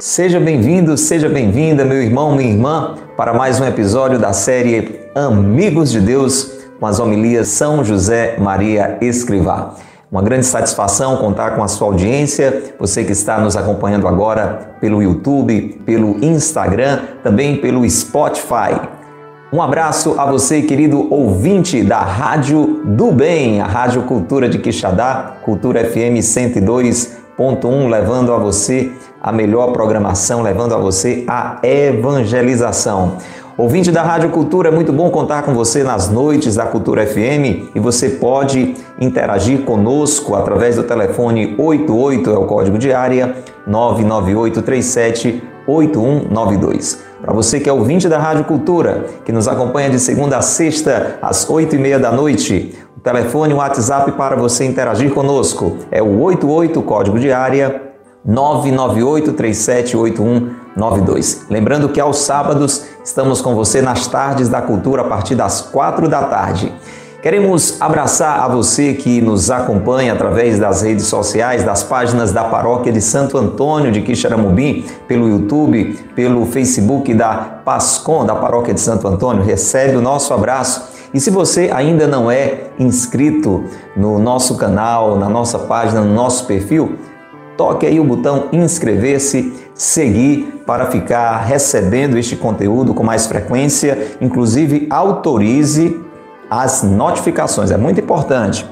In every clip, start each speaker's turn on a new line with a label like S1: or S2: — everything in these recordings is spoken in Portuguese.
S1: Seja bem-vindo, seja bem-vinda, meu irmão, minha irmã, para mais um episódio da série Amigos de Deus com as homilias São José Maria Escrivá. Uma grande satisfação contar com a sua audiência, você que está nos acompanhando agora pelo YouTube, pelo Instagram, também pelo Spotify. Um abraço a você, querido ouvinte da Rádio do Bem, a Rádio Cultura de Quixadá, Cultura FM 102.1, levando a você a melhor programação, levando a você a evangelização. Ouvinte da Rádio Cultura, é muito bom contar com você nas noites da Cultura FM e você pode interagir conosco através do telefone 88 é o código de área 99837 8192. Para você que é ouvinte da Rádio Cultura, que nos acompanha de segunda a sexta às oito e meia da noite, o telefone, o WhatsApp para você interagir conosco é o 88 código de área 998378192. Lembrando que aos sábados estamos com você nas tardes da cultura a partir das quatro da tarde. Queremos abraçar a você que nos acompanha através das redes sociais, das páginas da Paróquia de Santo Antônio de Quixaramubim, pelo YouTube, pelo Facebook da Pascom, da Paróquia de Santo Antônio. Recebe o nosso abraço. E se você ainda não é inscrito no nosso canal, na nossa página, no nosso perfil, toque aí o botão inscrever-se, seguir para ficar recebendo este conteúdo com mais frequência, inclusive autorize as notificações, é muito importante.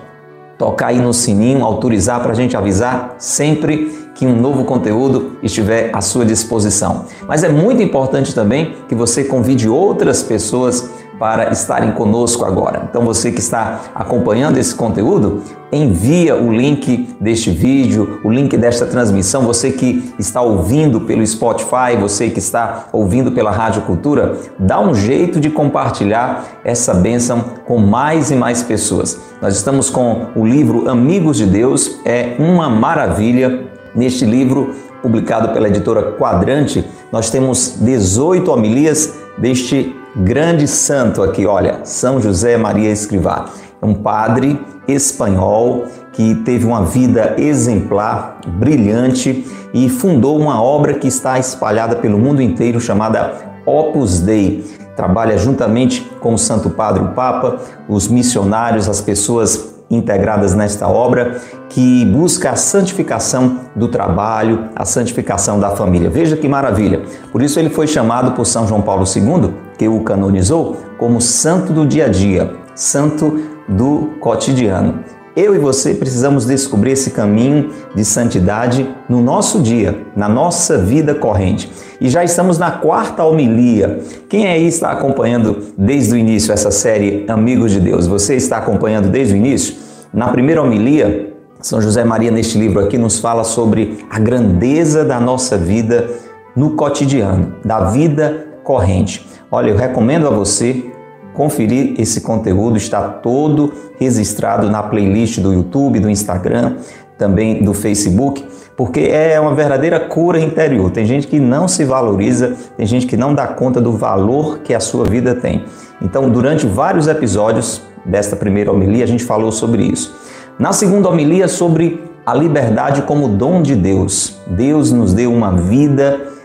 S1: Tocar aí no sininho, autorizar para a gente avisar sempre que um novo conteúdo estiver à sua disposição. Mas é muito importante também que você convide outras pessoas para estarem conosco agora. Então você que está acompanhando esse conteúdo, envia o link deste vídeo, o link desta transmissão, você que está ouvindo pelo Spotify, você que está ouvindo pela Rádio Cultura, dá um jeito de compartilhar essa bênção com mais e mais pessoas. Nós estamos com o livro Amigos de Deus, é uma maravilha. Neste livro, publicado pela editora Quadrante, nós temos 18 homilias deste grande santo aqui, olha, São José Maria Escrivá. É um padre espanhol que teve uma vida exemplar, brilhante e fundou uma obra que está espalhada pelo mundo inteiro chamada Opus Dei. Trabalha juntamente com o Santo Padre, o Papa, os missionários, as pessoas integradas nesta obra que busca a santificação do trabalho, a santificação da família. Veja que maravilha! Por isso ele foi chamado por São João Paulo II, que o canonizou, como santo do dia a dia, santo do cotidiano. Eu e você precisamos descobrir esse caminho de santidade no nosso dia, na nossa vida corrente. E já estamos na quarta homilia. Quem aí está acompanhando desde o início essa série Amigos de Deus? Você está acompanhando desde o início? Na primeira homilia, São José Maria, neste livro aqui, nos fala sobre a grandeza da nossa vida no cotidiano, da vida corrente. Olha, eu recomendo a você conferir esse conteúdo, está todo registrado na playlist do YouTube, do Instagram, também do Facebook, porque é uma verdadeira cura interior. Tem gente que não se valoriza, tem gente que não dá conta do valor que a sua vida tem. Então, durante vários episódios desta primeira homilia, a gente falou sobre isso. Na segunda homilia, sobre a liberdade como dom de Deus. Deus nos deu uma vida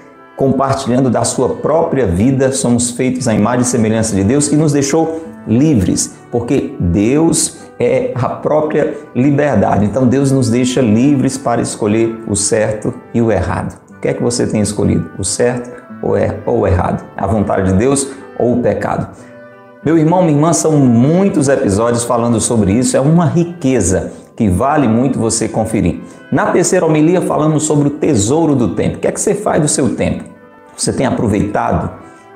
S1: compartilhando da sua própria vida, somos feitos à imagem e semelhança de Deus e nos deixou livres, porque Deus é a própria liberdade. Então Deus nos deixa livres para escolher o certo e o errado. O que é que você tem escolhido? O certo ou, é, ou o errado? A vontade de Deus ou o pecado? Meu irmão, minha irmã, são muitos episódios falando sobre isso, é uma riqueza que vale muito você conferir. Na terceira homilia falamos sobre o tesouro do tempo. O que é que você faz do seu tempo? Você tem aproveitado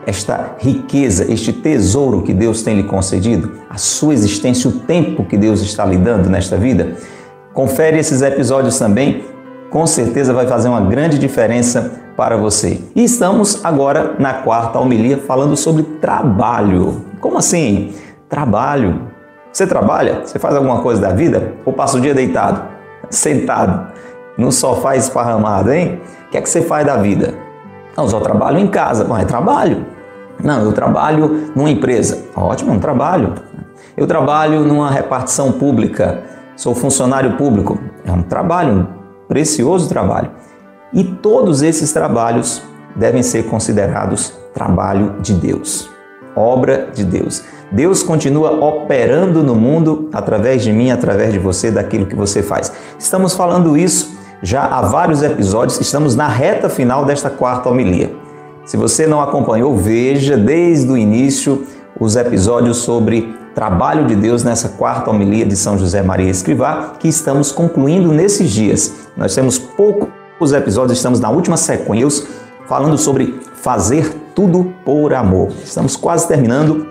S1: esta riqueza, este tesouro que Deus tem lhe concedido, a sua existência, o tempo que Deus está lhe dando nesta vida? Confere esses episódios também, com certeza vai fazer uma grande diferença para você. E estamos agora na quarta homilia falando sobre trabalho. Como assim? Trabalho. Você trabalha? Você faz alguma coisa da vida? Ou passa o dia deitado, sentado, no sofá esparramado, hein? O que é que você faz da vida? Não, só trabalho em casa. Mas é trabalho. Não, eu trabalho numa empresa. Ótimo, um trabalho. Eu trabalho numa repartição pública, sou funcionário público. É um trabalho, um precioso trabalho. E todos esses trabalhos devem ser considerados trabalho de Deus, obra de Deus. Deus continua operando no mundo através de mim, através de você, daquilo que você faz. Estamos falando isso já há vários episódios, estamos na reta final desta quarta homilia. Se você não acompanhou, veja desde o início os episódios sobre trabalho de Deus nessa quarta homilia de São José Maria Escrivá, que estamos concluindo nesses dias. Nós temos poucos episódios, estamos na última sequência falando sobre fazer tudo por amor. Estamos quase terminando.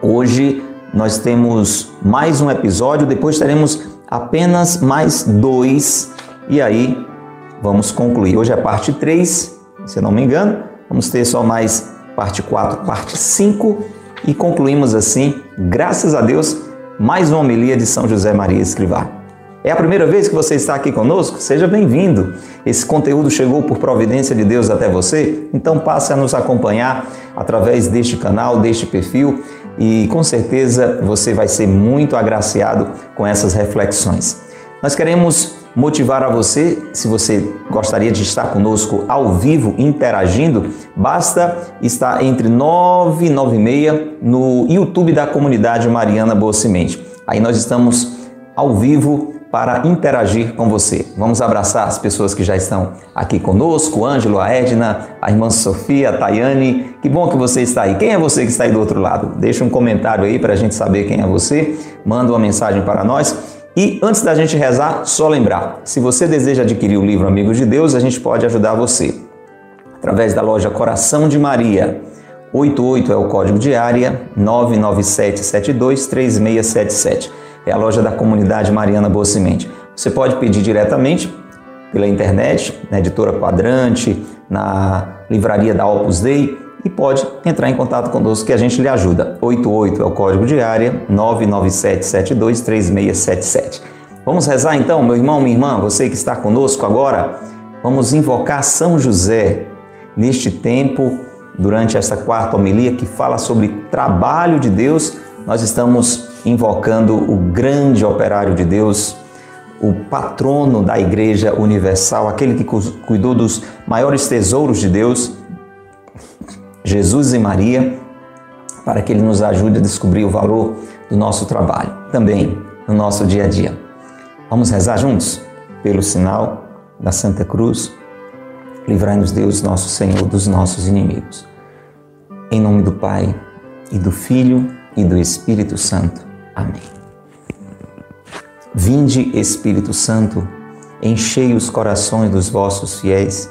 S1: Hoje nós temos mais um episódio, depois teremos apenas mais dois e aí vamos concluir. Hoje é parte 3, se não me engano. Vamos ter só mais parte 4, parte 5 e concluímos assim, graças a Deus, mais uma homilia de São José Maria Escrivá. É a primeira vez que você está aqui conosco? Seja bem-vindo. Esse conteúdo chegou por providência de Deus até você? Então passe a nos acompanhar através deste canal, deste perfil e com certeza você vai ser muito agraciado com essas reflexões. Nós queremos motivar a você, se você gostaria de estar conosco ao vivo interagindo, basta estar entre 9 e 9 e meia no YouTube da comunidade Mariana Boa Semente. Aí nós estamos ao vivo para interagir com você. Vamos abraçar as pessoas que já estão aqui conosco, Ângelo, a Edna, a irmã Sofia, a Tayane. Que bom que você está aí. Quem é você que está aí do outro lado? Deixa um comentário aí para a gente saber quem é você. Manda uma mensagem para nós. E antes da gente rezar, só lembrar: se você deseja adquirir o livro Amigos de Deus, a gente pode ajudar você através da loja Coração de Maria. 88 é o código de área 997723677. É a loja da comunidade Mariana Boa Semente. Você pode pedir diretamente pela internet, na editora Quadrante, na livraria da Opus Dei e pode entrar em contato conosco que a gente lhe ajuda. 88 é o código de área 997723677. Vamos rezar então, meu irmão, minha irmã, você que está conosco agora, vamos invocar São José neste tempo, durante esta quarta homilia que fala sobre trabalho de Deus. Nós estamos invocando o grande operário de Deus, o patrono da Igreja Universal, aquele que cuidou dos maiores tesouros de Deus, Jesus e Maria, para que Ele nos ajude a descobrir o valor do nosso trabalho, também no nosso dia a dia. Vamos rezar juntos? Pelo sinal da Santa Cruz, livrai-nos Deus, nosso Senhor, dos nossos inimigos. Em nome do Pai, e do Filho, e do Espírito Santo. Amém. Vinde, Espírito Santo, enchei os corações dos vossos fiéis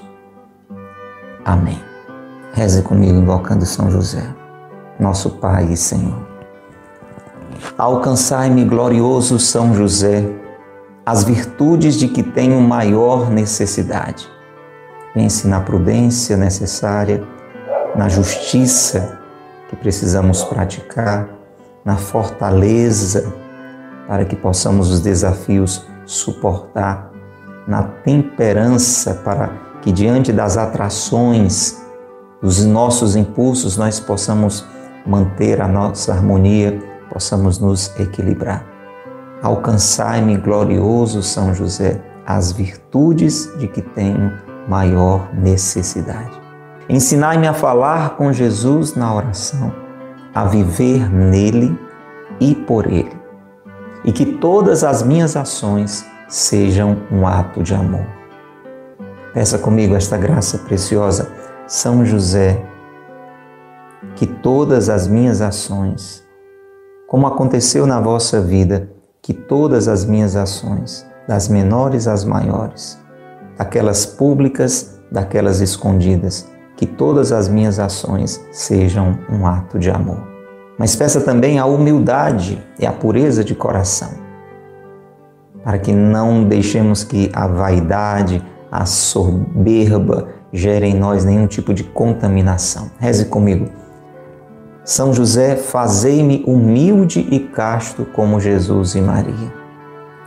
S1: Amém. Reze comigo invocando São José, nosso Pai e Senhor. Alcançai-me, glorioso São José, as virtudes de que tenho maior necessidade. Pense na prudência necessária, na justiça que precisamos praticar, na fortaleza para que possamos os desafios suportar, na temperança para que diante das atrações, dos nossos impulsos, nós possamos manter a nossa harmonia, possamos nos equilibrar. Alcançai-me, glorioso São José, as virtudes de que tenho maior necessidade. Ensinai-me a falar com Jesus na oração, a viver nele e por ele, e que todas as minhas ações sejam um ato de amor. Peça comigo esta graça preciosa, São José, que todas as minhas ações, como aconteceu na vossa vida, que todas as minhas ações, das menores às maiores, daquelas públicas, daquelas escondidas, que todas as minhas ações sejam um ato de amor. Mas peça também a humildade e a pureza de coração, para que não deixemos que a vaidade, a soberba gerem em nós nenhum tipo de contaminação. Reze comigo. São José, fazei-me humilde e casto como Jesus e Maria.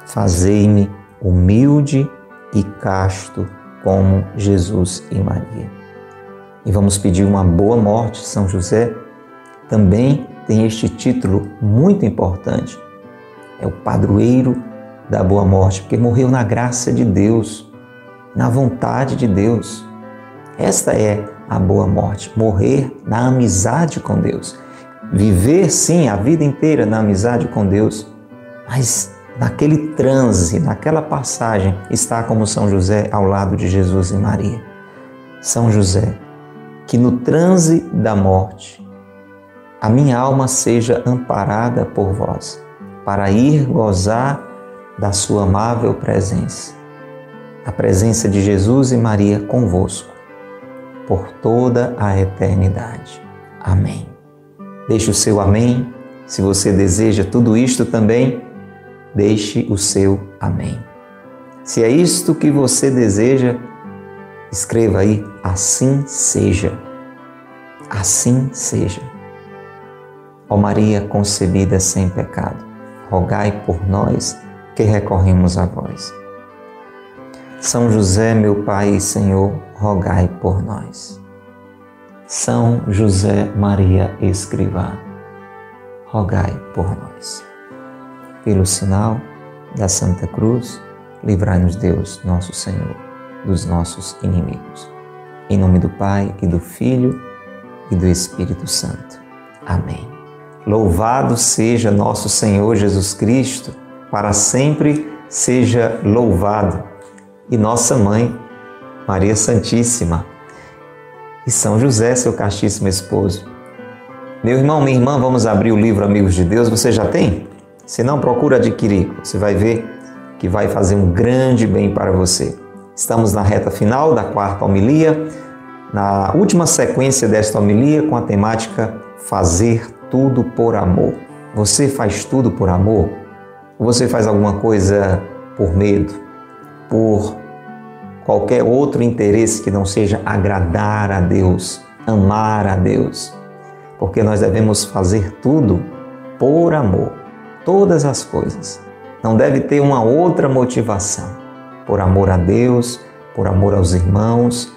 S1: Fazei-me humilde e casto como Jesus e Maria. E vamos pedir uma boa morte, São José. Também tem este título muito importante. É o padroeiro da boa morte, porque morreu na graça de Deus, na vontade de Deus. Esta é a boa morte, morrer na amizade com Deus. Viver, sim, a vida inteira na amizade com Deus, mas naquele transe, naquela passagem, está como São José ao lado de Jesus e Maria. São José, que no transe da morte, a minha alma seja amparada por vós, para ir gozar da sua amável presença. A presença de Jesus e Maria convosco por toda a eternidade. Amém. Deixe o seu amém. Se você deseja tudo isto também, deixe o seu amém. Se é isto que você deseja, escreva aí: assim seja. Assim seja. Ó Maria concebida sem pecado, rogai por nós que recorremos a vós. São José, meu Pai e Senhor, rogai por nós. São José Maria Escrivá, rogai por nós. Pelo sinal da Santa Cruz, livrai-nos Deus, nosso Senhor, dos nossos inimigos. Em nome do Pai e do Filho e do Espírito Santo. Amém. Louvado seja nosso Senhor Jesus Cristo, para sempre seja louvado e nossa mãe, Maria Santíssima, e São José, seu castíssimo esposo. Meu irmão, minha irmã, vamos abrir o livro Amigos de Deus. Você já tem? Se não, procura adquirir. Você vai ver que vai fazer um grande bem para você. Estamos na reta final da quarta homilia, na última sequência desta homilia com a temática Fazer tudo por amor. Você faz tudo por amor? Ou você faz alguma coisa por medo? Por qualquer outro interesse que não seja agradar a Deus, amar a Deus, porque nós devemos fazer tudo por amor, todas as coisas. Não deve ter uma outra motivação, por amor a Deus, por amor aos irmãos,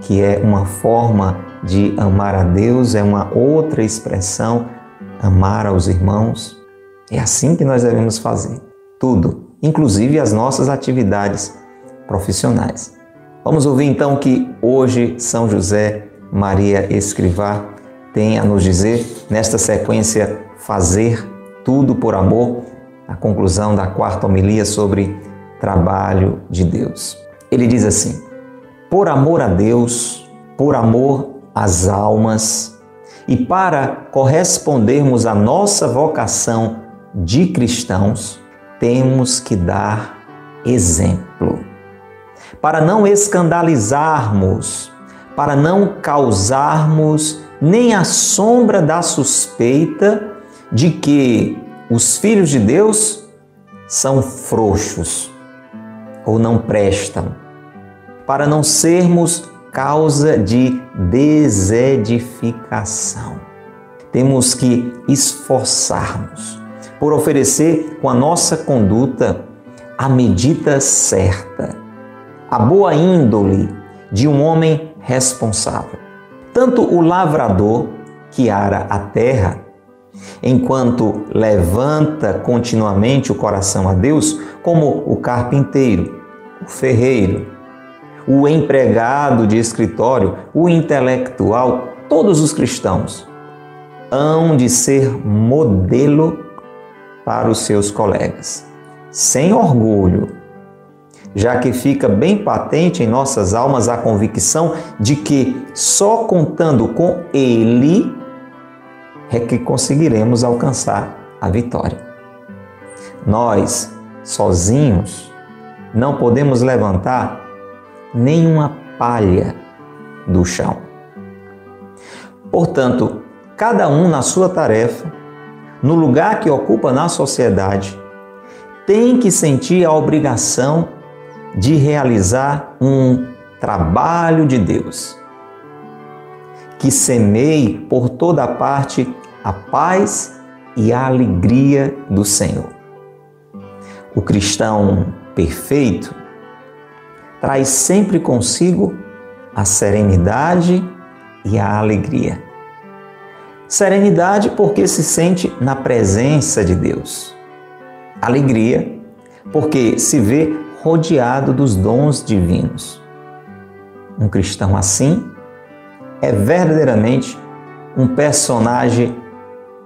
S1: que é uma forma de amar a Deus, é uma outra expressão, amar aos irmãos. É assim que nós devemos fazer tudo inclusive as nossas atividades profissionais. Vamos ouvir então que hoje São José Maria Escrivá tem a nos dizer nesta sequência Fazer Tudo por Amor, a conclusão da quarta homilia sobre trabalho de Deus. Ele diz assim: Por amor a Deus, por amor às almas e para correspondermos à nossa vocação de cristãos, temos que dar exemplo. Para não escandalizarmos, para não causarmos nem a sombra da suspeita de que os filhos de Deus são frouxos ou não prestam, para não sermos causa de desedificação. Temos que esforçarmos por oferecer com a nossa conduta a medida certa, a boa índole de um homem responsável. Tanto o lavrador que ara a terra, enquanto levanta continuamente o coração a Deus, como o carpinteiro, o ferreiro, o empregado de escritório, o intelectual, todos os cristãos hão de ser modelo para os seus colegas, sem orgulho, já que fica bem patente em nossas almas a convicção de que só contando com Ele é que conseguiremos alcançar a vitória. Nós, sozinhos, não podemos levantar nenhuma palha do chão. Portanto, cada um na sua tarefa, no lugar que ocupa na sociedade, tem que sentir a obrigação de realizar um trabalho de Deus que semeie por toda parte a paz e a alegria do Senhor. O cristão perfeito traz sempre consigo a serenidade e a alegria. Serenidade porque se sente na presença de Deus. Alegria porque se vê rodeado dos dons divinos. Um cristão assim é verdadeiramente um personagem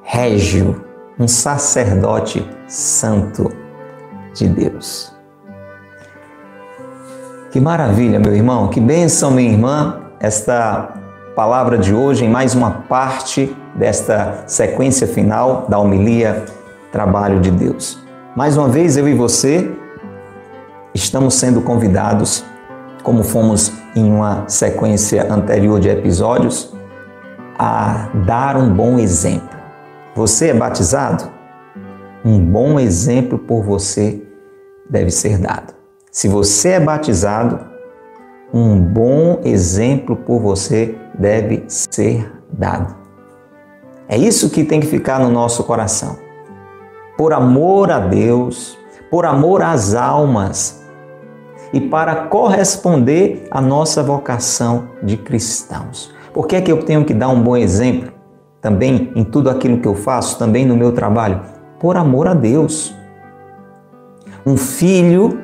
S1: régio, um sacerdote santo de Deus. Que maravilha, meu irmão, que bênção, minha irmã, esta palavra de hoje em mais uma parte desta sequência final da homilia Trabalho de Deus. Mais uma vez, eu e você estamos sendo convidados, como fomos em uma sequência anterior de episódios, a dar um bom exemplo. Você é batizado? Um bom exemplo por você deve ser dado. Se você é batizado, um bom exemplo por você deve ser dado. É isso que tem que ficar no nosso coração. Por amor a Deus, por amor às almas e para corresponder à nossa vocação de cristãos. Por que é que eu tenho que dar um bom exemplo? Também em tudo aquilo que eu faço, também no meu trabalho, por amor a Deus. Um filho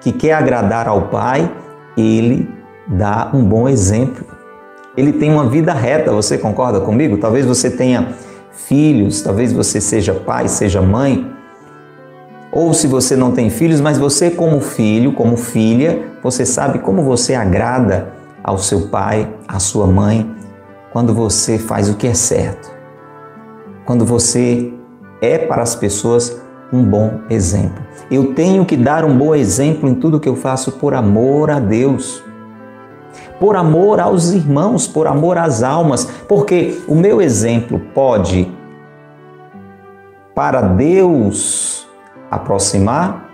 S1: que quer agradar ao pai, ele dá um bom exemplo. Ele tem uma vida reta, você concorda comigo? Talvez você tenha filhos, talvez você seja pai, seja mãe, ou se você não tem filhos, mas você, como filho, como filha, você sabe como você agrada ao seu pai, à sua mãe, quando você faz o que é certo. Quando você é para as pessoas um bom exemplo. Eu tenho que dar um bom exemplo em tudo que eu faço por amor a Deus. Por amor aos irmãos, por amor às almas, porque o meu exemplo pode para Deus aproximar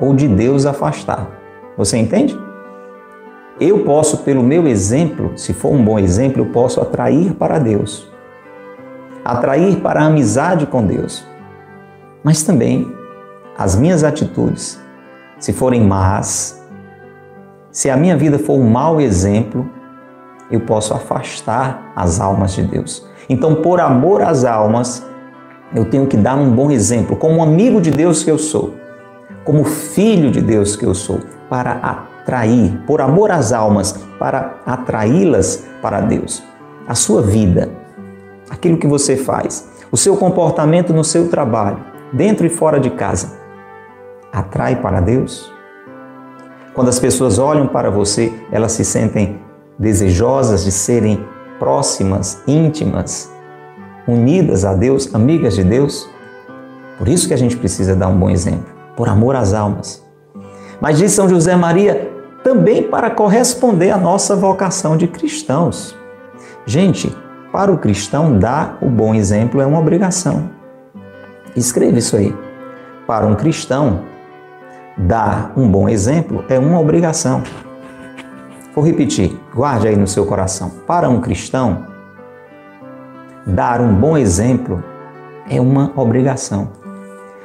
S1: ou de Deus afastar. Você entende? Eu posso, pelo meu exemplo, se for um bom exemplo, eu posso atrair para Deus, atrair para a amizade com Deus. Mas também as minhas atitudes, se forem más, se a minha vida for um mau exemplo, eu posso afastar as almas de Deus. Então, por amor às almas, eu tenho que dar um bom exemplo, como amigo de Deus que eu sou, como filho de Deus que eu sou, para atrair, por amor às almas, para atraí-las para Deus. A sua vida, aquilo que você faz, o seu comportamento no seu trabalho, dentro e fora de casa, atrai para Deus? Quando as pessoas olham para você, elas se sentem desejosas de serem próximas, íntimas, unidas a Deus, amigas de Deus. Por isso que a gente precisa dar um bom exemplo, por amor às almas. Mas diz São José Maria, também para corresponder à nossa vocação de cristãos. Gente, para o cristão, dar o bom exemplo é uma obrigação. Escreva isso aí. Para um cristão, dar um bom exemplo é uma obrigação. Vou repetir, guarde aí no seu coração. Para um cristão, dar um bom exemplo é uma obrigação.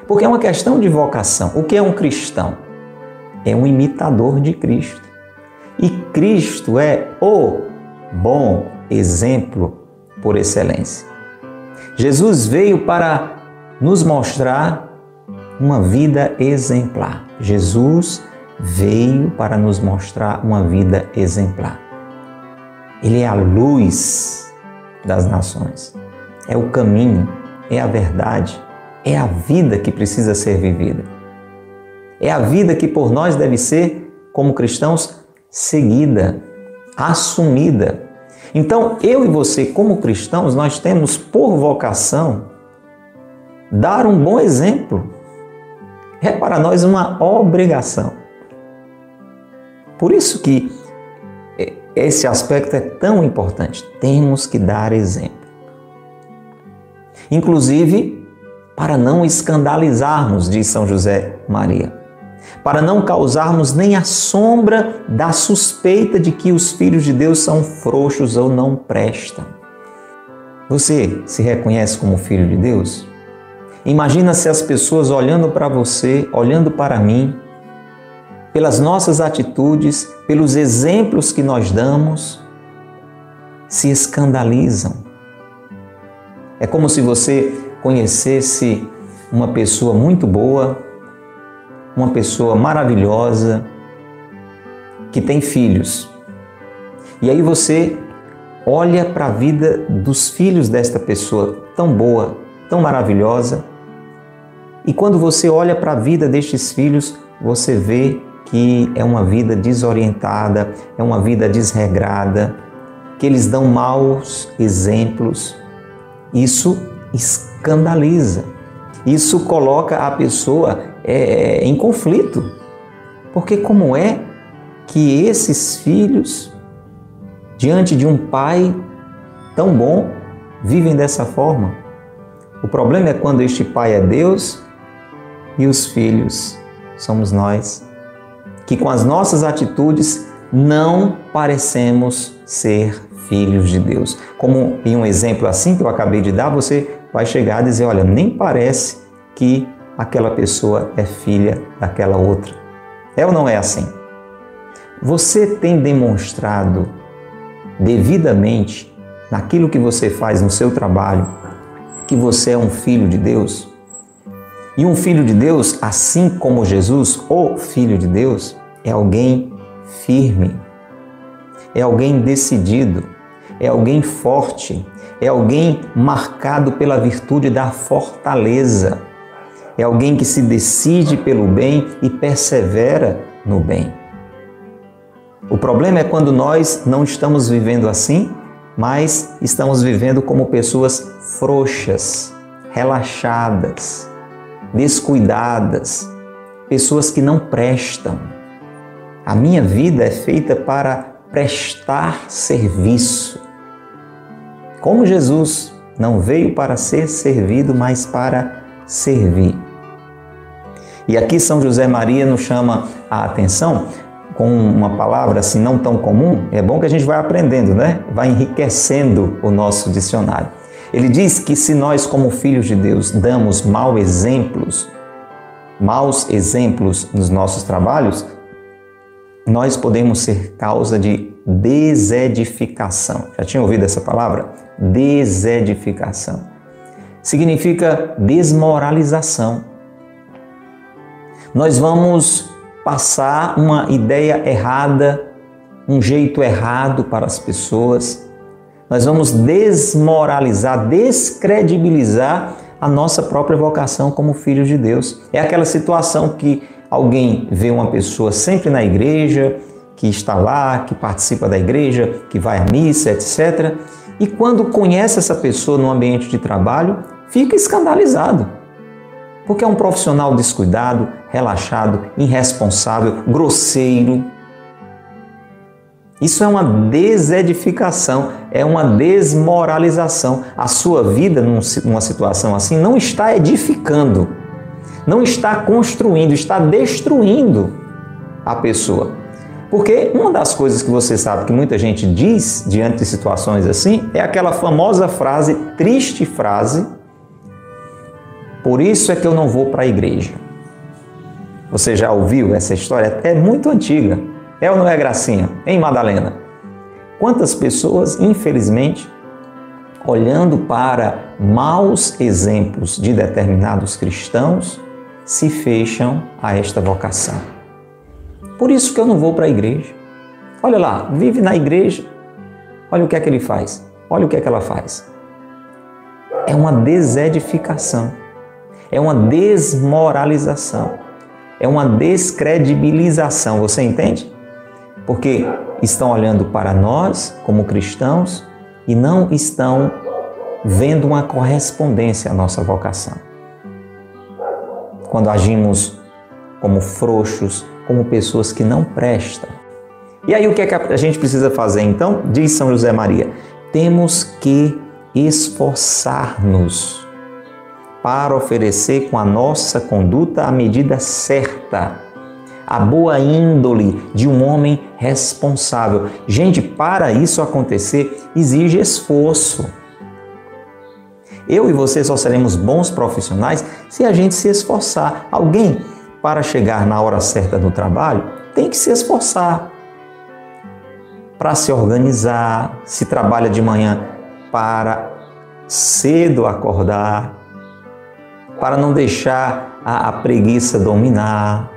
S1: Porque é uma questão de vocação. O que é um cristão? É um imitador de Cristo. E Cristo é o bom exemplo por excelência. Jesus veio para nos mostrar uma vida exemplar. Jesus veio para nos mostrar uma vida exemplar. Ele é a luz das nações. É o caminho, é a verdade, é a vida que precisa ser vivida. É a vida que por nós deve ser, como cristãos, seguida, assumida. Então, eu e você, como cristãos, nós temos por vocação dar um bom exemplo. É para nós uma obrigação. Por isso que esse aspecto é tão importante. Temos que dar exemplo. Inclusive, para não escandalizarmos, diz São José Maria, para não causarmos nem a sombra da suspeita de que os filhos de Deus são frouxos ou não prestam. Você se reconhece como filho de Deus? Imagina se as pessoas olhando para você, olhando para mim, pelas nossas atitudes, pelos exemplos que nós damos, se escandalizam. É como se você conhecesse uma pessoa muito boa, uma pessoa maravilhosa, que tem filhos. E aí você olha para a vida dos filhos desta pessoa tão boa, tão maravilhosa, e quando você olha para a vida destes filhos, você vê que é uma vida desorientada, é uma vida desregrada, que eles dão maus exemplos. Isso escandaliza. Isso coloca a pessoa é, é, em conflito. Porque como é que esses filhos, diante de um pai tão bom, vivem dessa forma? O problema é quando este pai é Deus e os filhos somos nós que com as nossas atitudes não parecemos ser filhos de Deus. Como em um exemplo assim que eu acabei de dar, você vai chegar a dizer: olha, nem parece que aquela pessoa é filha daquela outra. É ou não é assim? Você tem demonstrado devidamente naquilo que você faz no seu trabalho que você é um filho de Deus? E um filho de Deus, assim como Jesus, o filho de Deus, é alguém firme, é alguém decidido, é alguém forte, é alguém marcado pela virtude da fortaleza, é alguém que se decide pelo bem e persevera no bem. O problema é quando nós não estamos vivendo assim, mas estamos vivendo como pessoas frouxas, relaxadas, descuidadas, pessoas que não prestam. A minha vida é feita para prestar serviço. Como Jesus não veio para ser servido, mas para servir. E aqui São José Maria nos chama a atenção com uma palavra assim não tão comum. É bom que a gente vai aprendendo, né? Vai enriquecendo o nosso dicionário. Ele diz que se nós, como filhos de Deus, damos maus exemplos, maus exemplos nos nossos trabalhos, nós podemos ser causa de desedificação. Já tinha ouvido essa palavra? Desedificação. Significa desmoralização. Nós vamos passar uma ideia errada, um jeito errado para as pessoas nós vamos desmoralizar, descredibilizar a nossa própria vocação como filhos de Deus. É aquela situação que alguém vê uma pessoa sempre na igreja, que está lá, que participa da igreja, que vai à missa, etc. E quando conhece essa pessoa no ambiente de trabalho, fica escandalizado. Porque é um profissional descuidado, relaxado, irresponsável, grosseiro, isso é uma desedificação, é uma desmoralização. A sua vida, numa situação assim, não está edificando, não está construindo, está destruindo a pessoa. Porque uma das coisas que você sabe que muita gente diz diante de situações assim é aquela famosa frase, triste frase, por isso é que eu não vou para a igreja. Você já ouviu essa história? É muito antiga. É ou não é gracinha? Em Madalena? Quantas pessoas, infelizmente, olhando para maus exemplos de determinados cristãos, se fecham a esta vocação. Por isso que eu não vou para a igreja. Olha lá, vive na igreja, olha o que é que ele faz, olha o que é que ela faz. É uma desedificação, é uma desmoralização, é uma descredibilização, você entende? Porque estão olhando para nós como cristãos e não estão vendo uma correspondência à nossa vocação. Quando agimos como frouxos, como pessoas que não prestam, E aí o que é que a gente precisa fazer então? Diz São José Maria: temos que esforçar-nos para oferecer com a nossa conduta a medida certa, a boa índole de um homem responsável. Gente, para isso acontecer, exige esforço. Eu e você só seremos bons profissionais se a gente se esforçar. Alguém, para chegar na hora certa do trabalho, tem que se esforçar para se organizar. Se trabalha de manhã, para cedo acordar, para não deixar a, a preguiça dominar.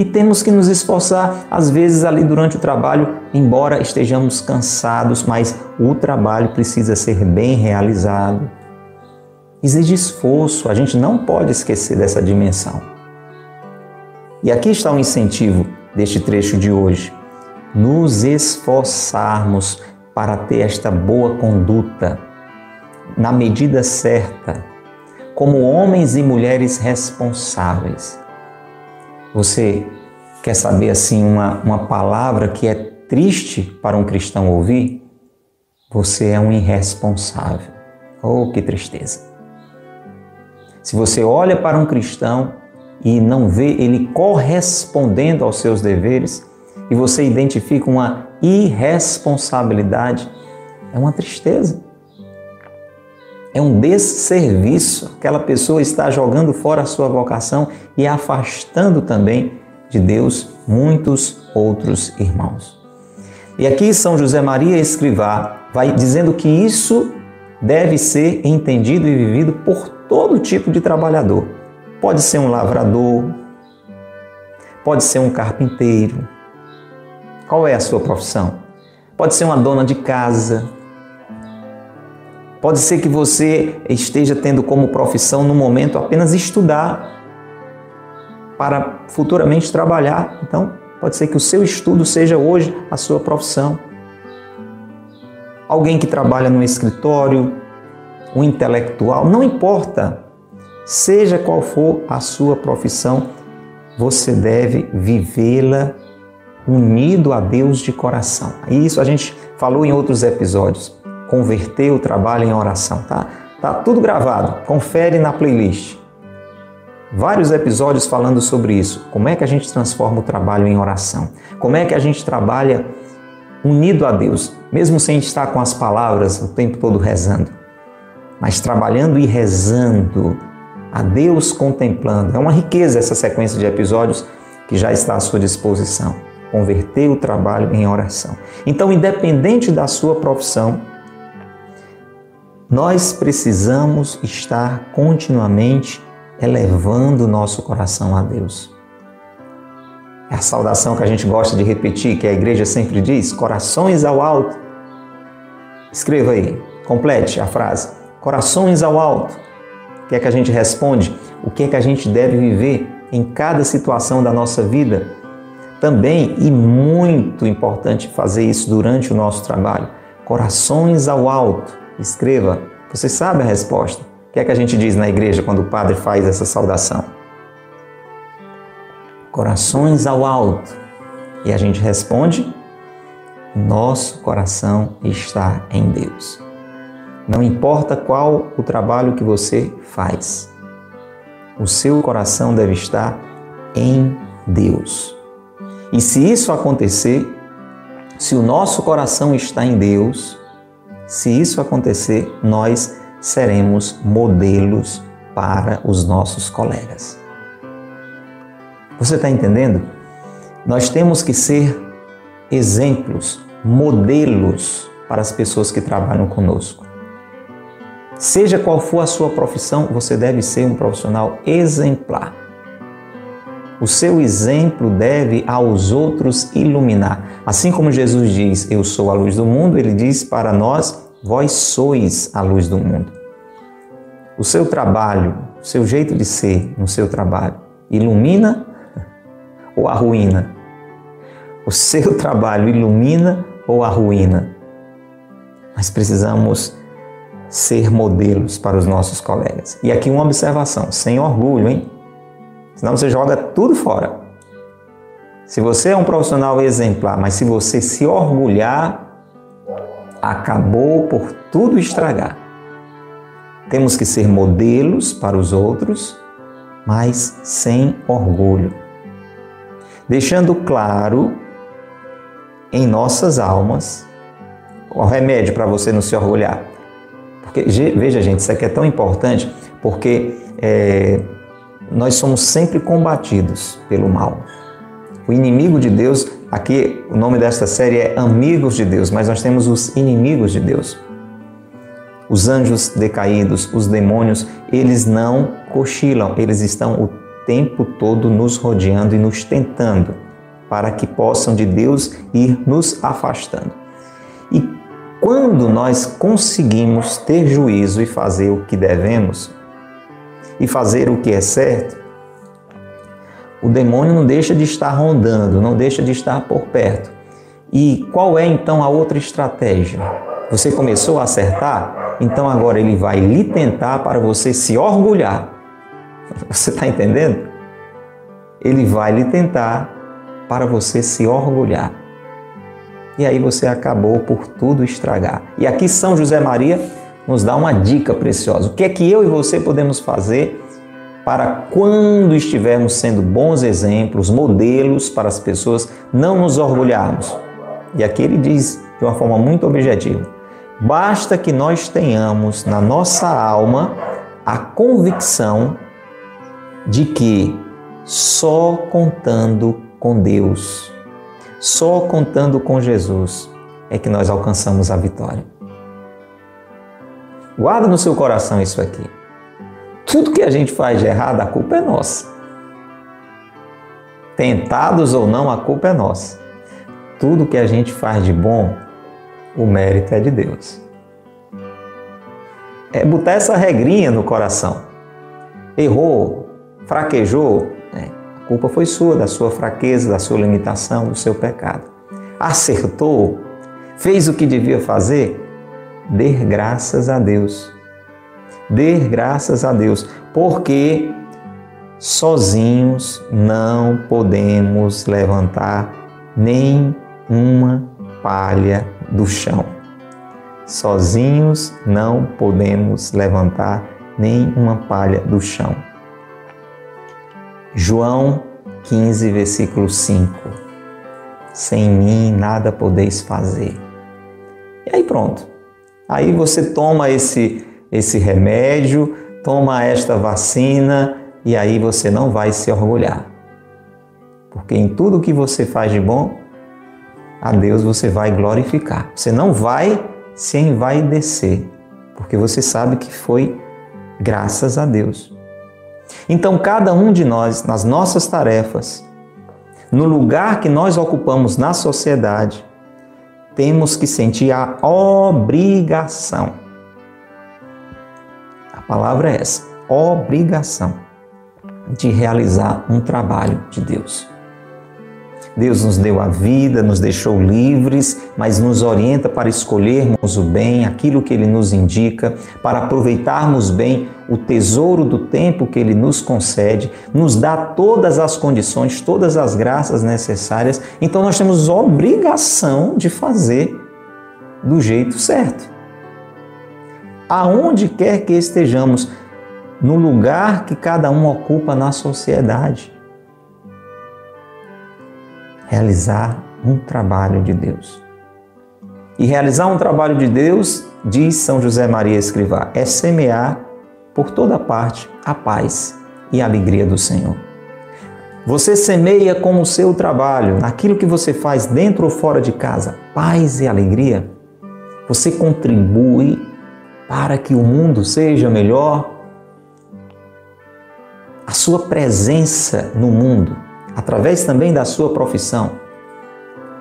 S1: E temos que nos esforçar, às vezes, ali durante o trabalho, embora estejamos cansados, mas o trabalho precisa ser bem realizado. Exige esforço, a gente não pode esquecer dessa dimensão. E aqui está o incentivo deste trecho de hoje. Nos esforçarmos para ter esta boa conduta, na medida certa, como homens e mulheres responsáveis. Você quer saber assim uma, uma palavra que é triste para um cristão ouvir? Você é um irresponsável. Oh, que tristeza! Se você olha para um cristão e não vê ele correspondendo aos seus deveres, e você identifica uma irresponsabilidade, é uma tristeza. É um desserviço. Aquela pessoa está jogando fora a sua vocação e afastando também de Deus muitos outros irmãos. E aqui São José Maria Escrivá vai dizendo que isso deve ser entendido e vivido por todo tipo de trabalhador. Pode ser um lavrador, pode ser um carpinteiro. Qual é a sua profissão? Pode ser uma dona de casa, Pode ser que você esteja tendo como profissão no momento apenas estudar para futuramente trabalhar. Então, pode ser que o seu estudo seja hoje a sua profissão. Alguém que trabalha no escritório, um intelectual, não importa. Seja qual for a sua profissão, você deve vivê-la unido a Deus de coração. Isso a gente falou em outros episódios converter o trabalho em oração, tá? Tá tudo gravado, confere na playlist. Vários episódios falando sobre isso. Como é que a gente transforma o trabalho em oração? Como é que a gente trabalha unido a Deus, mesmo sem estar com as palavras o tempo todo rezando, mas trabalhando e rezando, a Deus contemplando. É uma riqueza essa sequência de episódios que já está à sua disposição. Converter o trabalho em oração. Então, independente da sua profissão, nós precisamos estar continuamente elevando o nosso coração a Deus. É a saudação que a gente gosta de repetir, que a igreja sempre diz: corações ao alto. Escreva aí, complete a frase: corações ao alto. O que é que a gente responde? O que é que a gente deve viver em cada situação da nossa vida? Também, e muito importante fazer isso durante o nosso trabalho, corações ao alto. Escreva, você sabe a resposta. O que é que a gente diz na igreja quando o padre faz essa saudação? Corações ao alto. E a gente responde: nosso coração está em Deus. Não importa qual o trabalho que você faz, o seu coração deve estar em Deus. E se isso acontecer, se o nosso coração está em Deus, se isso acontecer, nós seremos modelos para os nossos colegas. Você está entendendo? Nós temos que ser exemplos, modelos para as pessoas que trabalham conosco. Seja qual for a sua profissão, você deve ser um profissional exemplar. O seu exemplo deve aos outros iluminar. Assim como Jesus diz, Eu sou a luz do mundo, ele diz para nós, Vós sois a luz do mundo. O seu trabalho, o seu jeito de ser no seu trabalho, ilumina ou arruína? O seu trabalho ilumina ou arruína? Nós precisamos ser modelos para os nossos colegas. E aqui uma observação, sem orgulho, hein? Senão você joga tudo fora. Se você é um profissional exemplar, mas se você se orgulhar, acabou por tudo estragar. Temos que ser modelos para os outros, mas sem orgulho. Deixando claro em nossas almas o remédio para você não se orgulhar. Porque, veja, gente, isso aqui é tão importante porque é, nós somos sempre combatidos pelo mal. O inimigo de Deus, aqui o nome desta série é Amigos de Deus, mas nós temos os inimigos de Deus. Os anjos decaídos, os demônios, eles não cochilam, eles estão o tempo todo nos rodeando e nos tentando para que possam de Deus ir nos afastando. E quando nós conseguimos ter juízo e fazer o que devemos, e fazer o que é certo, o demônio não deixa de estar rondando, não deixa de estar por perto. E qual é então a outra estratégia? Você começou a acertar, então agora ele vai lhe tentar para você se orgulhar. Você está entendendo? Ele vai lhe tentar para você se orgulhar. E aí você acabou por tudo estragar. E aqui São José Maria nos dá uma dica preciosa. O que é que eu e você podemos fazer para quando estivermos sendo bons exemplos, modelos para as pessoas, não nos orgulharmos? E aqui ele diz de uma forma muito objetiva: basta que nós tenhamos na nossa alma a convicção de que só contando com Deus, só contando com Jesus é que nós alcançamos a vitória. Guarda no seu coração isso aqui. Tudo que a gente faz de errado, a culpa é nossa. Tentados ou não, a culpa é nossa. Tudo que a gente faz de bom, o mérito é de Deus. É botar essa regrinha no coração. Errou, fraquejou, é, a culpa foi sua, da sua fraqueza, da sua limitação, do seu pecado. Acertou, fez o que devia fazer, Dê graças a Deus. Dê graças a Deus, porque sozinhos não podemos levantar nem uma palha do chão. Sozinhos não podemos levantar nem uma palha do chão. João 15, versículo 5. Sem mim nada podeis fazer. E aí pronto. Aí você toma esse, esse remédio, toma esta vacina e aí você não vai se orgulhar. Porque em tudo que você faz de bom, a Deus você vai glorificar. Você não vai se envaidecer, porque você sabe que foi graças a Deus. Então, cada um de nós, nas nossas tarefas, no lugar que nós ocupamos na sociedade, temos que sentir a obrigação. A palavra é essa: obrigação de realizar um trabalho de Deus. Deus nos deu a vida, nos deixou livres, mas nos orienta para escolhermos o bem, aquilo que Ele nos indica, para aproveitarmos bem o tesouro do tempo que Ele nos concede, nos dá todas as condições, todas as graças necessárias. Então nós temos obrigação de fazer do jeito certo. Aonde quer que estejamos, no lugar que cada um ocupa na sociedade realizar um trabalho de Deus. E realizar um trabalho de Deus, diz São José Maria Escrivá, é semear por toda parte a paz e a alegria do Senhor. Você semeia com o seu trabalho, naquilo que você faz dentro ou fora de casa, paz e alegria. Você contribui para que o mundo seja melhor. A sua presença no mundo através também da sua profissão,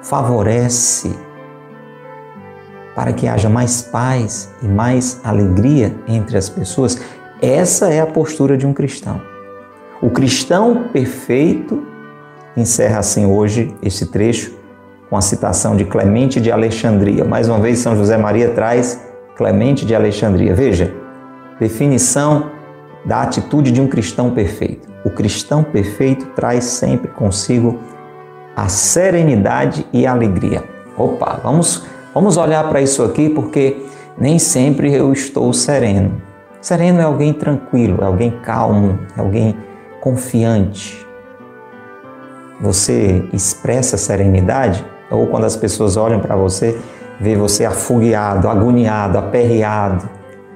S1: favorece para que haja mais paz e mais alegria entre as pessoas. Essa é a postura de um cristão. O cristão perfeito encerra assim hoje este trecho com a citação de Clemente de Alexandria. Mais uma vez, São José Maria traz Clemente de Alexandria. Veja, definição da atitude de um cristão perfeito. O cristão perfeito traz sempre consigo a serenidade e a alegria. Opa, vamos, vamos olhar para isso aqui porque nem sempre eu estou sereno. Sereno é alguém tranquilo, é alguém calmo, é alguém confiante. Você expressa serenidade ou quando as pessoas olham para você, vê você afogueado, agoniado, aperreado,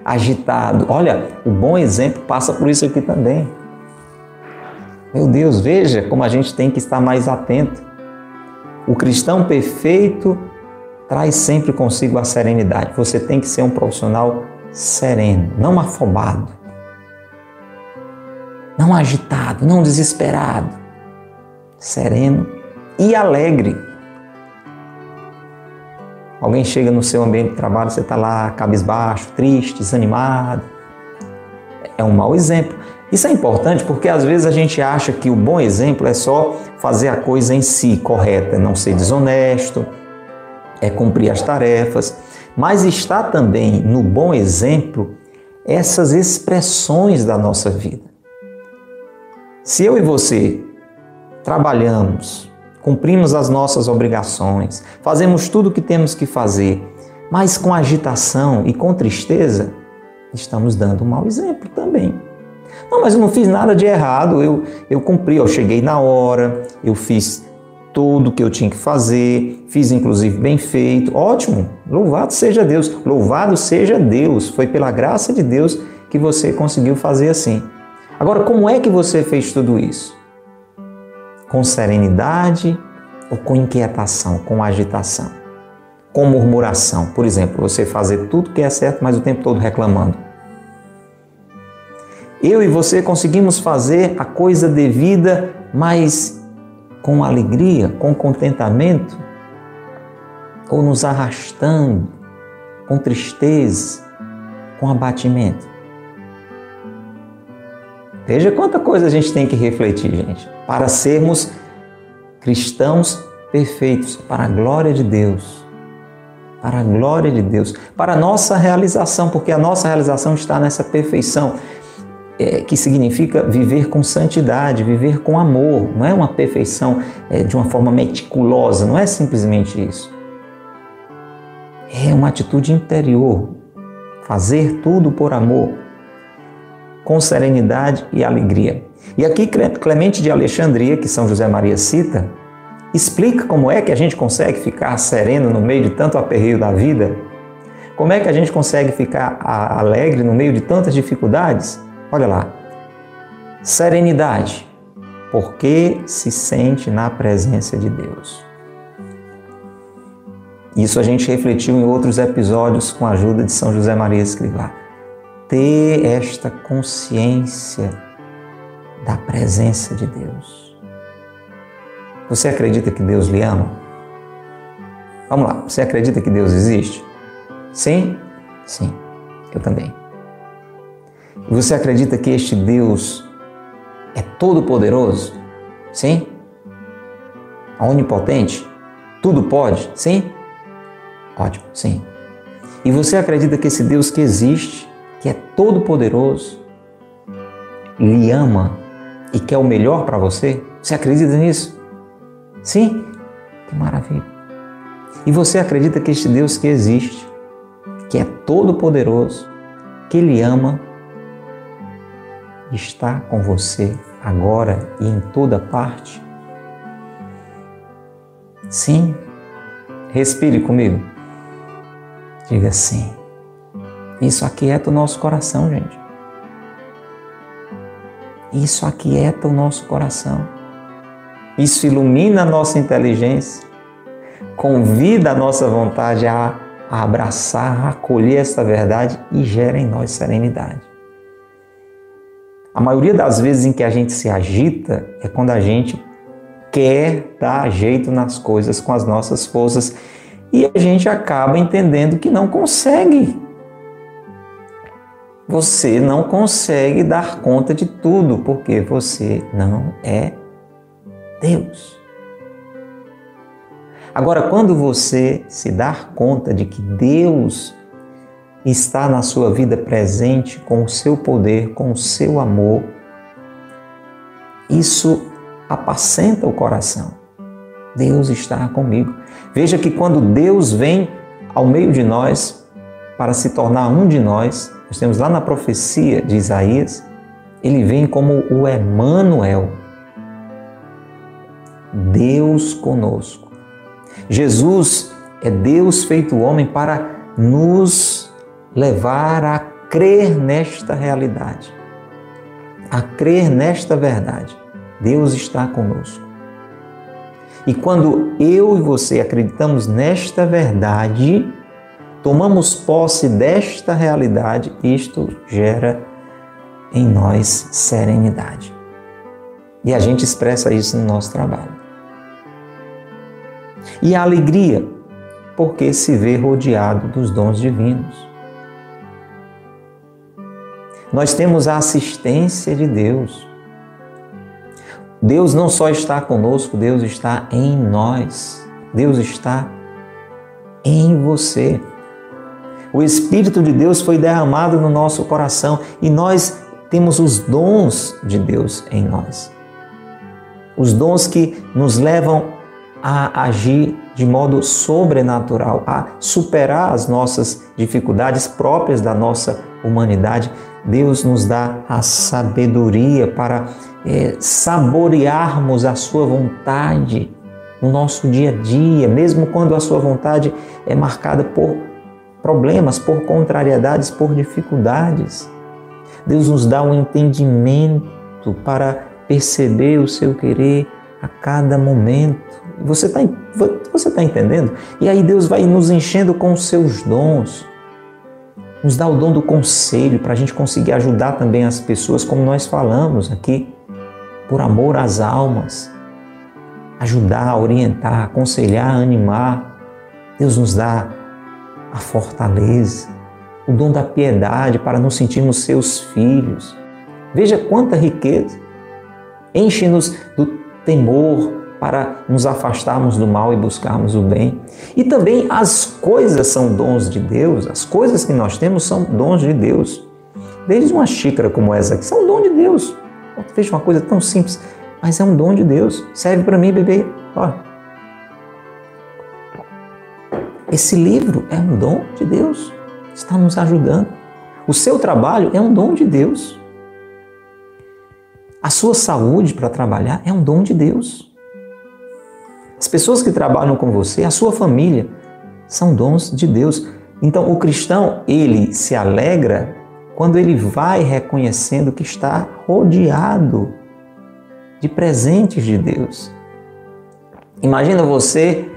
S1: agitado. Olha, o bom exemplo passa por isso aqui também. Meu Deus, veja como a gente tem que estar mais atento. O cristão perfeito traz sempre consigo a serenidade. Você tem que ser um profissional sereno, não afobado, não agitado, não desesperado, sereno e alegre. Alguém chega no seu ambiente de trabalho, você está lá cabisbaixo, triste, desanimado. É um mau exemplo. Isso é importante porque às vezes a gente acha que o bom exemplo é só fazer a coisa em si correta, não ser desonesto, é cumprir as tarefas, mas está também no bom exemplo essas expressões da nossa vida. Se eu e você trabalhamos, cumprimos as nossas obrigações, fazemos tudo o que temos que fazer, mas com agitação e com tristeza, estamos dando um mau exemplo também. Não, mas eu não fiz nada de errado, eu, eu cumpri, eu cheguei na hora, eu fiz tudo o que eu tinha que fazer, fiz inclusive bem feito. Ótimo, louvado seja Deus, louvado seja Deus. Foi pela graça de Deus que você conseguiu fazer assim. Agora, como é que você fez tudo isso? Com serenidade ou com inquietação, com agitação? Com murmuração, por exemplo, você fazer tudo que é certo, mas o tempo todo reclamando. Eu e você conseguimos fazer a coisa devida, mas com alegria, com contentamento, ou nos arrastando com tristeza, com abatimento. Veja quanta coisa a gente tem que refletir, gente, para sermos cristãos perfeitos, para a glória de Deus. Para a glória de Deus, para a nossa realização, porque a nossa realização está nessa perfeição é, que significa viver com santidade, viver com amor. Não é uma perfeição é, de uma forma meticulosa, não é simplesmente isso. É uma atitude interior, fazer tudo por amor, com serenidade e alegria. E aqui Clemente de Alexandria, que São José Maria cita, explica como é que a gente consegue ficar sereno no meio de tanto aperreio da vida. Como é que a gente consegue ficar alegre no meio de tantas dificuldades? Olha lá. Serenidade, porque se sente na presença de Deus. Isso a gente refletiu em outros episódios com a ajuda de São José Maria Escrivá. Ter esta consciência da presença de Deus. Você acredita que Deus lhe ama? Vamos lá, você acredita que Deus existe? Sim? Sim, eu também. Você acredita que este Deus é todo-poderoso? Sim? Onipotente? Tudo pode? Sim? Ótimo, sim. E você acredita que esse Deus que existe, que é todo-poderoso, lhe ama e quer o melhor para você? Você acredita nisso? Sim? Que maravilha. E você acredita que este Deus que existe, que é todo-poderoso, que lhe ama está com você agora e em toda parte? Sim? Respire comigo. Diga sim. Isso aquieta o nosso coração, gente. Isso aquieta o nosso coração. Isso ilumina a nossa inteligência, convida a nossa vontade a, abraçar, a acolher essa verdade e gera em nós serenidade. A maioria das vezes em que a gente se agita é quando a gente quer dar jeito nas coisas com as nossas forças e a gente acaba entendendo que não consegue. Você não consegue dar conta de tudo porque você não é Deus. Agora, quando você se dar conta de que Deus está na sua vida presente com o seu poder, com o seu amor, isso apacenta o coração. Deus está comigo. Veja que quando Deus vem ao meio de nós para se tornar um de nós, nós temos lá na profecia de Isaías, ele vem como o Emanuel, Deus conosco. Jesus é Deus feito homem para nos levar a crer nesta realidade, a crer nesta verdade. Deus está conosco. E quando eu e você acreditamos nesta verdade, tomamos posse desta realidade, isto gera em nós serenidade. E a gente expressa isso no nosso trabalho. E a alegria, porque se vê rodeado dos dons divinos. Nós temos a assistência de Deus. Deus não só está conosco, Deus está em nós. Deus está em você. O Espírito de Deus foi derramado no nosso coração e nós temos os dons de Deus em nós. Os dons que nos levam a agir de modo sobrenatural, a superar as nossas dificuldades próprias da nossa humanidade. Deus nos dá a sabedoria para é, saborearmos a Sua vontade no nosso dia a dia, mesmo quando a Sua vontade é marcada por problemas, por contrariedades, por dificuldades. Deus nos dá um entendimento para perceber o seu querer a cada momento. Você está você tá entendendo? E aí Deus vai nos enchendo com os seus dons, nos dá o dom do conselho para a gente conseguir ajudar também as pessoas, como nós falamos aqui por amor às almas, ajudar, orientar, aconselhar, animar. Deus nos dá a fortaleza, o dom da piedade para nos sentirmos seus filhos. Veja quanta riqueza. Enche-nos do temor para nos afastarmos do mal e buscarmos o bem. E também as coisas são dons de Deus, as coisas que nós temos são dons de Deus. Desde uma xícara como essa aqui, são dom de Deus. Veja uma coisa tão simples, mas é um dom de Deus. Serve para mim beber. Olha. Esse livro é um dom de Deus. Está nos ajudando. O seu trabalho é um dom de Deus. A sua saúde para trabalhar é um dom de Deus. As pessoas que trabalham com você, a sua família, são dons de Deus. Então, o cristão, ele se alegra quando ele vai reconhecendo que está rodeado de presentes de Deus. Imagina você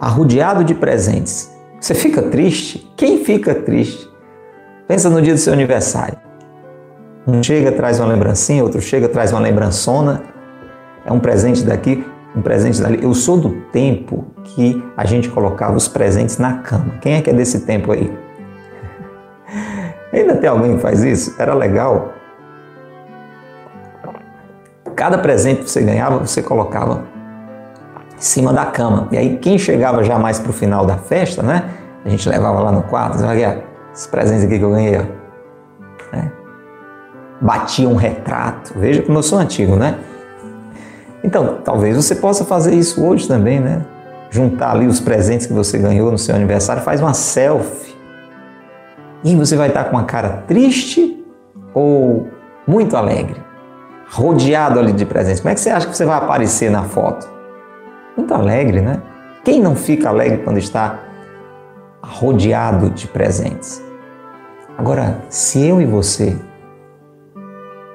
S1: arrodeado de presentes. Você fica triste? Quem fica triste? Pensa no dia do seu aniversário. Um chega, traz uma lembrancinha, outro chega, traz uma lembrançona. É um presente daqui, um presente dali. Eu sou do tempo que a gente colocava os presentes na cama. Quem é que é desse tempo aí? Ainda tem alguém que faz isso? Era legal. Cada presente que você ganhava, você colocava em cima da cama. E aí, quem chegava já mais para o final da festa, né? A gente levava lá no quarto, olha, esses presentes aqui que eu ganhei, ó. Né? Batia um retrato. Veja como eu sou antigo, né? Então, talvez você possa fazer isso hoje também, né? Juntar ali os presentes que você ganhou no seu aniversário, faz uma selfie e você vai estar com uma cara triste ou muito alegre, rodeado ali de presentes. Como é que você acha que você vai aparecer na foto? Muito alegre, né? Quem não fica alegre quando está rodeado de presentes? Agora, se eu e você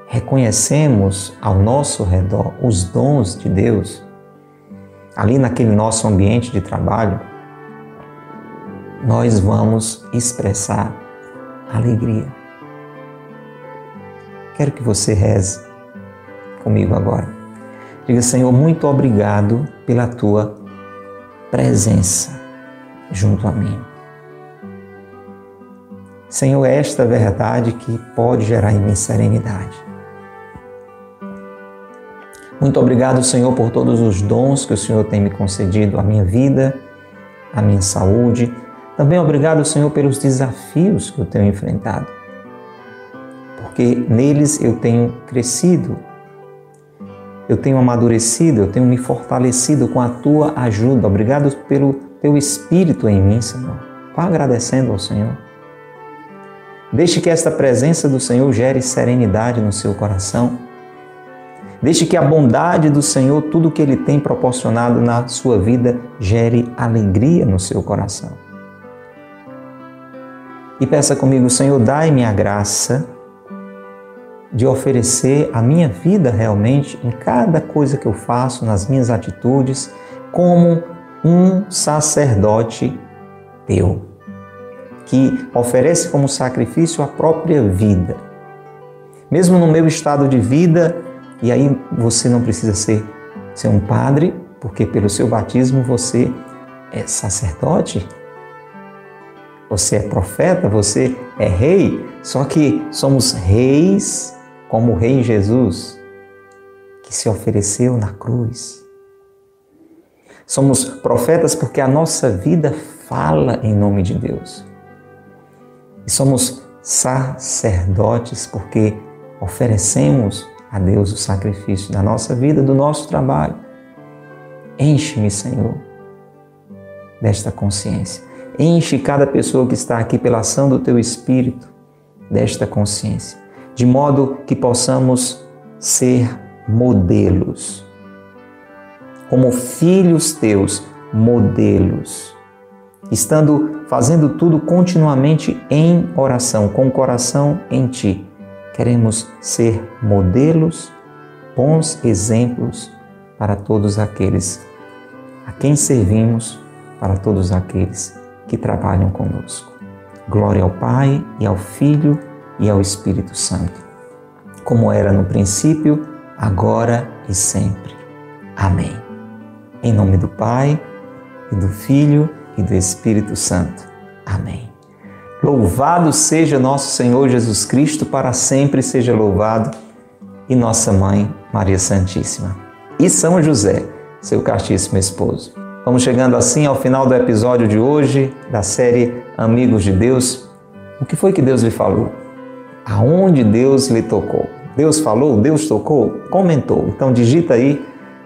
S1: reconhecemos ao nosso redor os dons de Deus, ali naquele nosso ambiente de trabalho, nós vamos expressar alegria. Quero que você reze comigo agora. Diga, Senhor, muito obrigado pela tua presença junto a mim. Senhor, é esta verdade que pode gerar em mim serenidade. Muito obrigado, Senhor, por todos os dons que o Senhor tem me concedido à minha vida, à minha saúde, também obrigado, Senhor, pelos desafios que eu tenho enfrentado, porque neles eu tenho crescido. eu tenho amadurecido, eu tenho me fortalecido com a tua ajuda. Obrigado pelo teu espírito em mim, Senhor. Vá agradecendo ao Senhor. Deixe que esta presença do Senhor gere serenidade no seu coração. Deixe que a bondade do Senhor, tudo que Ele tem proporcionado na sua vida, gere alegria no seu coração. E peça comigo, Senhor, dai-me a graça de oferecer a minha vida realmente em cada coisa que eu faço, nas minhas atitudes, como um sacerdote teu, que oferece como sacrifício a própria vida. Mesmo no meu estado de vida, e aí você não precisa ser, ser um padre, porque pelo seu batismo você é sacerdote, você é profeta, você é rei, só que somos reis como o Rei Jesus, que se ofereceu na cruz. Somos profetas porque a nossa vida fala em nome de Deus. E somos sacerdotes porque oferecemos a Deus o sacrifício da nossa vida, do nosso trabalho. Enche-me, Senhor, desta consciência. Enche cada pessoa que está aqui pela ação do Teu Espírito desta consciência de modo que possamos ser modelos. Como filhos teus, modelos. Estando fazendo tudo continuamente em oração, com o coração em ti. Queremos ser modelos, bons exemplos para todos aqueles a quem servimos, para todos aqueles que trabalham conosco. Glória ao Pai e ao Filho e ao Espírito Santo, como era no princípio, agora e sempre. Amém. Em nome do Pai, e do Filho e do Espírito Santo. Amém. Louvado seja nosso Senhor Jesus Cristo, para sempre seja louvado, e nossa mãe, Maria Santíssima. E São José, seu castíssimo esposo. Vamos chegando assim ao final do episódio de hoje da série Amigos de Deus. O que foi que Deus lhe falou? aonde Deus lhe tocou. Deus falou, Deus tocou, comentou. Então digita aí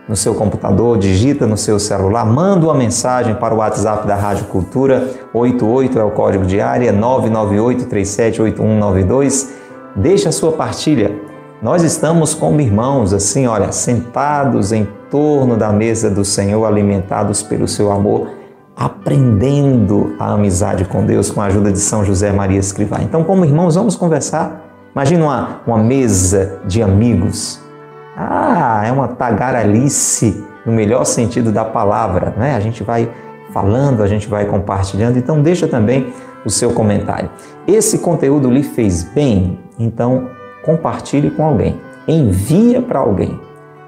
S1: no seu computador, digita no seu celular, manda uma mensagem para o WhatsApp da Rádio Cultura, 88 é o código de área, 998-378192. Deixa a sua partilha. Nós estamos como irmãos, assim, olha, sentados em torno da mesa do Senhor, alimentados pelo seu amor aprendendo a amizade com Deus com a ajuda de São José Maria Escrivá. Então, como irmãos, vamos conversar. Imagina uma, uma mesa de amigos. Ah, é uma tagaralice no melhor sentido da palavra, né? A gente vai falando, a gente vai compartilhando. Então, deixa também o seu comentário. Esse conteúdo lhe fez bem? Então, compartilhe com alguém. Envia para alguém.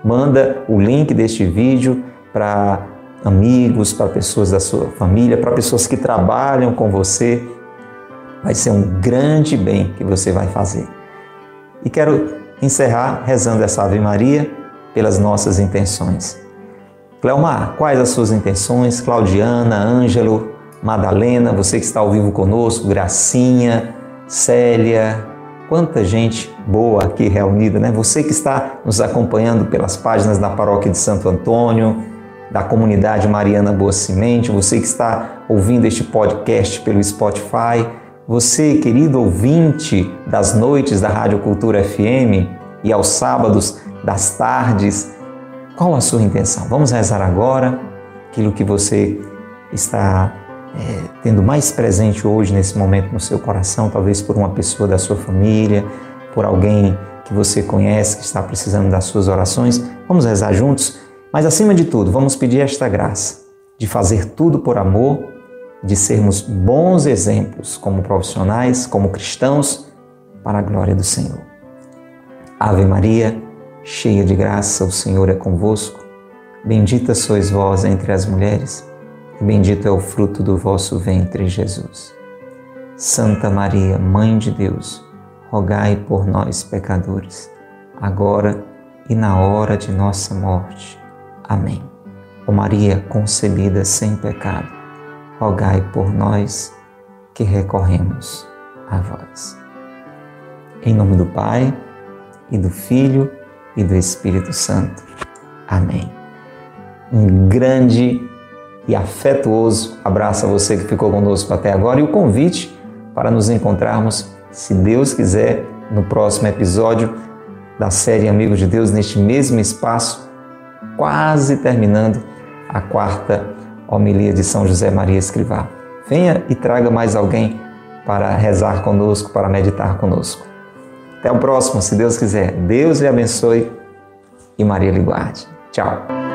S1: Manda o link deste vídeo para amigos, para pessoas da sua família, para pessoas que trabalham com você. Vai ser um grande bem que você vai fazer. E quero encerrar rezando essa Ave Maria pelas nossas intenções. Cleomar, quais as suas intenções? Claudiana, Ângelo, Madalena, você que está ao vivo conosco, Gracinha, Célia, quanta gente boa aqui reunida, né? Você que está nos acompanhando pelas páginas da Paróquia de Santo Antônio, da comunidade Mariana Boa Semente, você que está ouvindo este podcast pelo Spotify, você, querido ouvinte das noites da Rádio Cultura FM e aos sábados das tardes, qual a sua intenção? Vamos rezar agora aquilo que você está é, tendo mais presente hoje, nesse momento, no seu coração, talvez por uma pessoa da sua família, por alguém que você conhece que está precisando das suas orações. Vamos rezar juntos? Mas acima de tudo, vamos pedir esta graça de fazer tudo por amor, de sermos bons exemplos como profissionais, como cristãos, para a glória do Senhor. Ave Maria, cheia de graça, o Senhor é convosco. Bendita sois vós entre as mulheres, e bendito é o fruto do vosso ventre, Jesus. Santa Maria, Mãe de Deus, rogai por nós, pecadores, agora e na hora de nossa morte. Amém. Ó Maria concebida sem pecado, rogai por nós que recorremos a vós. Em nome do Pai, e do Filho, e do Espírito Santo. Amém. Um grande e afetuoso abraço a você que ficou conosco até agora e o convite para nos encontrarmos, se Deus quiser, no próximo episódio da série Amigos de Deus, neste mesmo espaço, quase terminando a quarta homilia de São José Maria Escrivá. Venha e traga mais alguém para rezar conosco, para meditar conosco. Até o próximo, se Deus quiser. Deus lhe abençoe e Maria lhe guarde. Tchau.